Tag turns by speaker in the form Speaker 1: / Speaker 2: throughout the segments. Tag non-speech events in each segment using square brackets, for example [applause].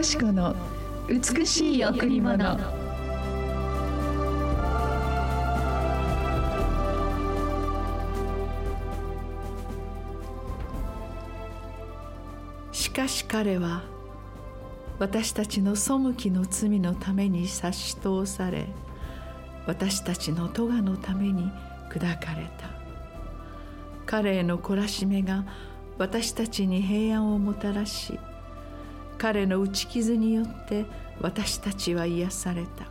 Speaker 1: よし子の美しい贈り物。しかし彼は私たちの背きの罪のために差し通され私たちの咎のために砕かれた。彼への懲らしめが私たちに平安をもたらし彼の打ち傷によって私たちは癒された。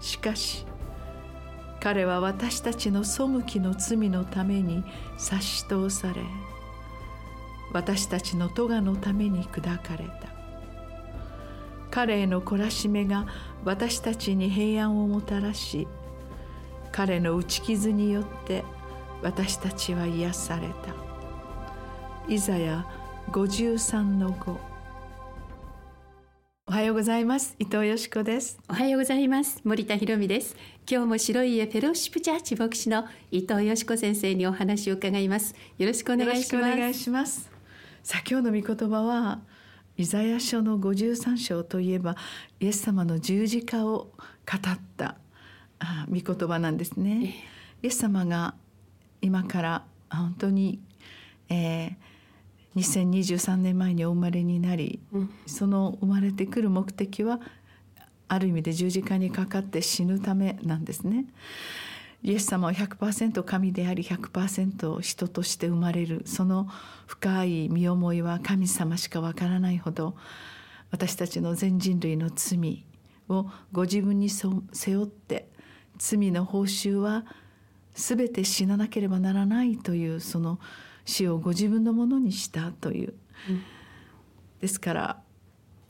Speaker 1: しかし彼は私たちの背きの罪のために差し通され私たちの咎のために砕かれた。彼への懲らしめが私たちに平安をもたらし彼の打ち傷によって私たちは癒された。イザヤ53の5おはようございます。伊藤よしこです。
Speaker 2: おはようございます。森田博美です。今日も白い家フェローシップチャーチ牧師の伊藤よしこ先生にお話を伺います。よろしくお願いします。
Speaker 1: お願いします。さあ今日の御言葉はイザヤ書の53章といえばイエス様の十字架を語った御言葉なんですね、イエス様が今から本当に、えー、2023年前にお生まれになり、うん、その生まれてくる目的はある意味で十字架にかかって死ぬためなんですね。イエス様は100%神であり100%人として生まれるその深い身思いは神様しかわからないほど私たちの全人類の罪をご自分に背負って罪の報酬は全て死ななければならないというその死をご自分のものにしたという、うん、ですから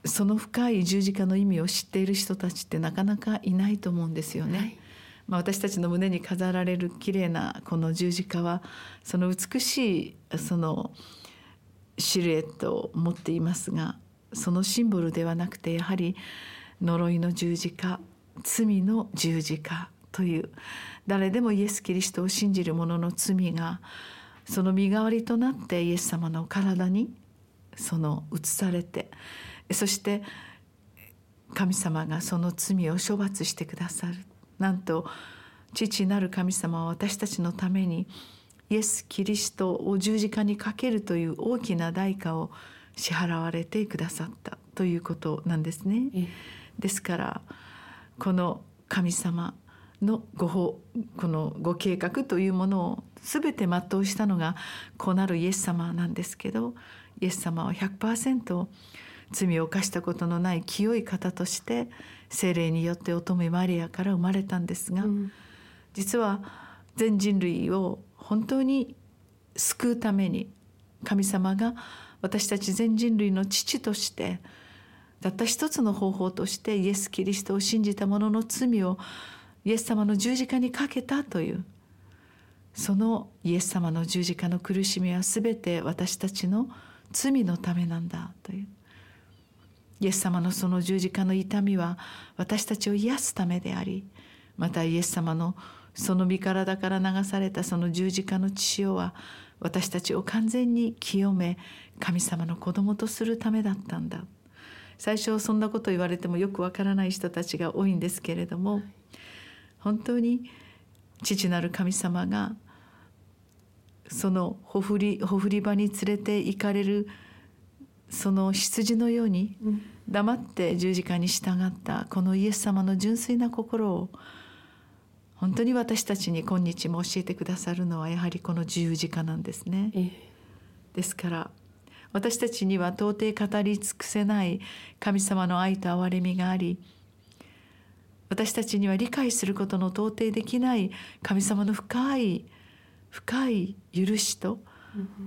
Speaker 1: その深い十字架の意味を知っている人たちってなかなかいないと思うんですよね。はい、まあ、私たちの胸に飾られる綺麗なこの十字架はその美しいそのシルエットを持っていますがそのシンボルではなくてやはり呪いの十字架罪の十字架という誰でもイエス・キリストを信じる者の罪がその身代わりとなってイエス様の体にその移されてそして神様がその罪を処罰してくださる。なんと父なる神様は私たちのためにイエス・キリストを十字架にかけるという大きな代価を支払われてくださった。ということなんですね。ですからこの神様のご法このご計画というものを全て全うしたのが子なるイエス様なんですけどイエス様は100%罪を犯したことのない清い方として精霊によって乙女マリアから生まれたんですが、うん、実は全人類を本当に救うために神様が私たち全人類の父としてたった一つの方法としてイエス・キリストを信じた者の罪をイエス様の十字架にかけたという。そのイエス様の十字架の苦しみは全て私たちの罪のためなんだという。イエス様のその十字架の痛みは私たちを癒すためでありまたイエス様のその身体から流されたその十字架の血潮は私たちを完全に清め神様の子供とするためだったんだ。最初そんなこと言われてもよくわからない人たちが多いんですけれども本当に父なる神様がそのほふりほふり場に連れて行かれるその羊のように黙って十字架に従ったこのイエス様の純粋な心を本当に私たちに今日も教えてくださるのはやはりこの十字架なんですね。ですから私たちには到底語り尽くせない神様の愛と憐れみがあり私たちには理解することの到底できない神様の深い深い許しと、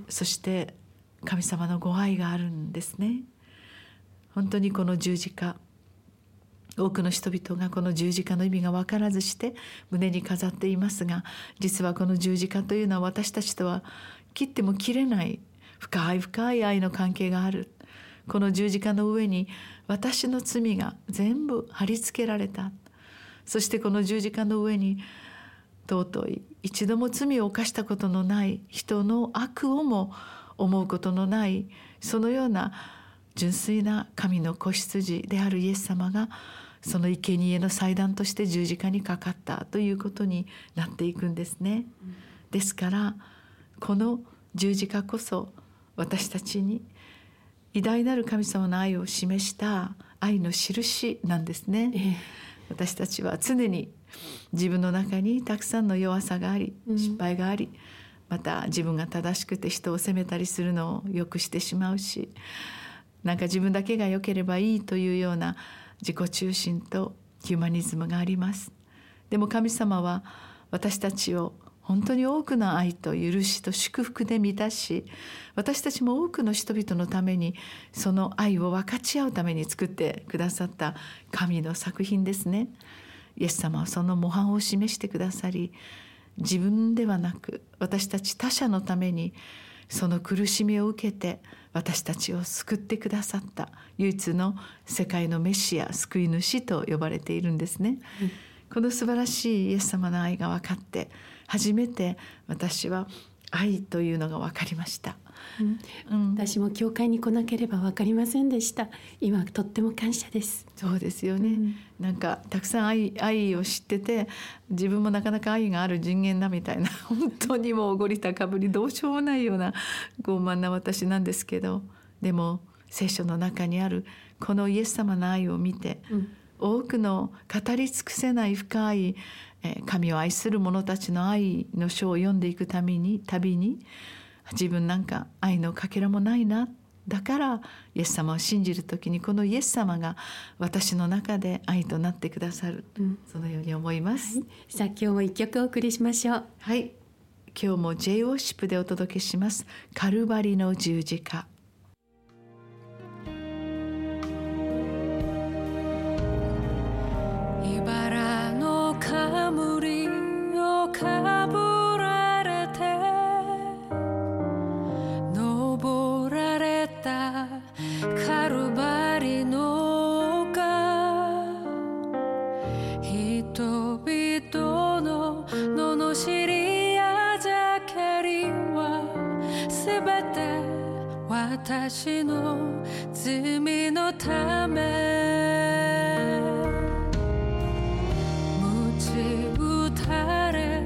Speaker 1: そして神様のご愛があるんですね。本当にこの十字架多くの人々がこの十字架の意味が分からずして胸に飾っていますが実はこの十字架というのは私たちとは切っても切れない深い深い愛の関係がある。この十字架の上に私の罪が全部貼り付けられたそしてこの十字架の上に尊い一度も罪を犯したことのない人の悪をも思うことのないそのような純粋な神の子羊であるイエス様がその生贄の祭壇として十字架にかかったということになっていくんですね。ですからこの十字架こそ私たちに偉大なる神様の愛を示した愛の印なんですね。ええ、私たちは常に自分の中にたくさんの弱さがあり失敗があり、うん、また自分が正しくて人を責めたりするのをよくしてしまうしなんか自分だけが良ければいいというような自己中心とヒューマニズムがあります。でも神様は私たちを本当に多くの愛と許しと祝福で満たし私たちも多くの人々のためにその愛を分かち合うために作ってくださった神の作品ですね。イエス様はその模範を示してくださり自分ではなく私たち他者のためにその苦しみを受けて私たちを救ってくださった唯一の世界のメシア救い主と呼ばれているんですね。うん、この素晴らしいイエス様の愛が分かって初めて私は愛というのが分かりました。
Speaker 2: うん、私も教会に来なければ分かりませんでした。今とっても感謝です。
Speaker 1: そうですよね、うん、なんかたくさん愛愛を知ってて自分もなかなか愛がある人間だみたいな [laughs] 本当にもうおごり高ぶりどうしようもないような傲慢な私なんですけどでも聖書の中にあるこのイエス様の愛を見て、うん、多くの語り尽くせない深い神を愛する者たちの愛の書を読んでいくために旅に自分なんか愛のかけらもないな。だからイエス様を信じる時にこのイエス様が私の中で愛となってくださる、うん、そのように思います、
Speaker 2: はい、さあ今日も一曲お送りしましょう。
Speaker 1: はい。今日も J オーシップでお届けします。カルバリの十字架
Speaker 3: 私の罪のため鞭打たれ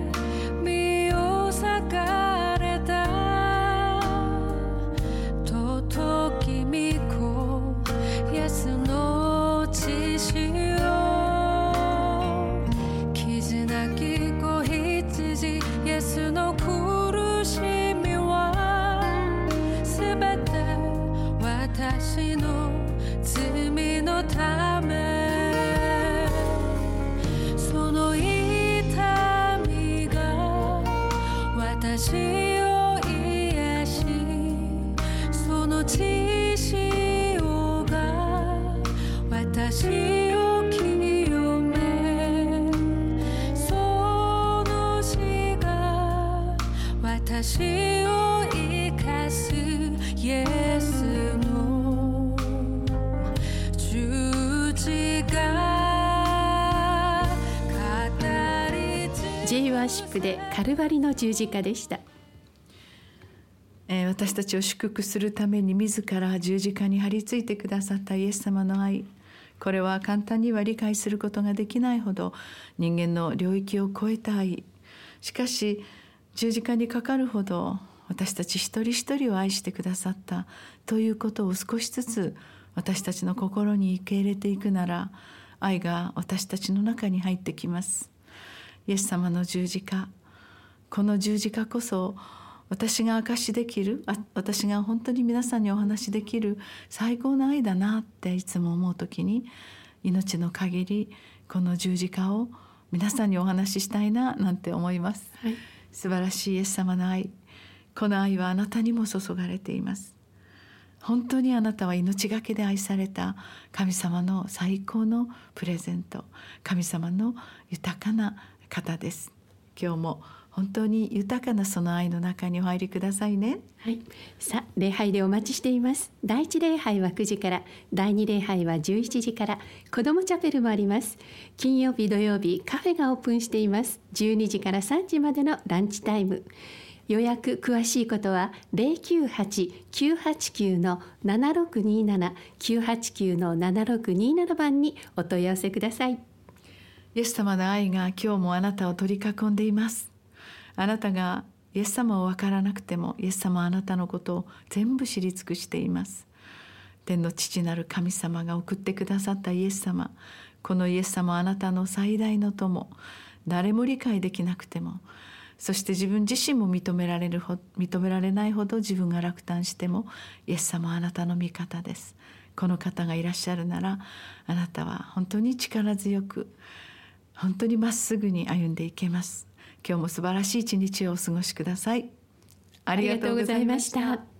Speaker 3: 身を裂かれた尊き御子イエスの血潮傷なき子羊イエスの苦しみはすべて私の罪のため。その痛みが私を癒しその血潮が私を清めその死が私を
Speaker 2: でカルバリの十字架でした。
Speaker 1: えー、私たちを祝福するために自ら十字架に張り付いてくださったイエス様の愛。これは簡単には理解することができないほど人間の領域を超えた愛。しかし十字架にかかるほど私たち一人一人を愛してくださったということを少しずつ私たちの心に受け入れていくなら愛が私たちの中に入ってきます。イエス様の十字架。この十字架こそ私が証しできる私が本当に皆さんにお話しできる最高の愛だなっていつも思う時に命の限りこの十字架を皆さんにお話ししたいななんて思います、はい、素晴らしいイエス様の愛。この愛はあなたにも注がれています。本当にあなたは命がけで愛された神様の最高のプレゼント神様の豊かな方です。今日も本当に豊かなその愛の中にお入りくださいね。
Speaker 2: はい。さあ礼拝でお待ちしています。第一礼拝は9時から第二礼拝は11時から子どもチャペルもあります。金曜日土曜日カフェがオープンしています。12時から3時までのランチタイム。予約詳しいことは098-989の7627 989の7627番にお問い合わせください。
Speaker 1: イエス様の愛が今日もあなたを取り囲んでいます。あなたがイエス様を分からなくてもイエス様はあなたのことを全部知り尽くしています。天の父なる神様が送ってくださったイエス様。このイエス様はあなたの最大の友誰も理解できなくてもそして自分自身も認められるほ認められないほど自分が落胆してもイエス様はあなたの味方です。この方がいらっしゃるならあなたは本当に力強く本当にまっすぐに歩んでいけます。今日も素晴らしい一日をお過ごしください。
Speaker 2: ありがとうございました。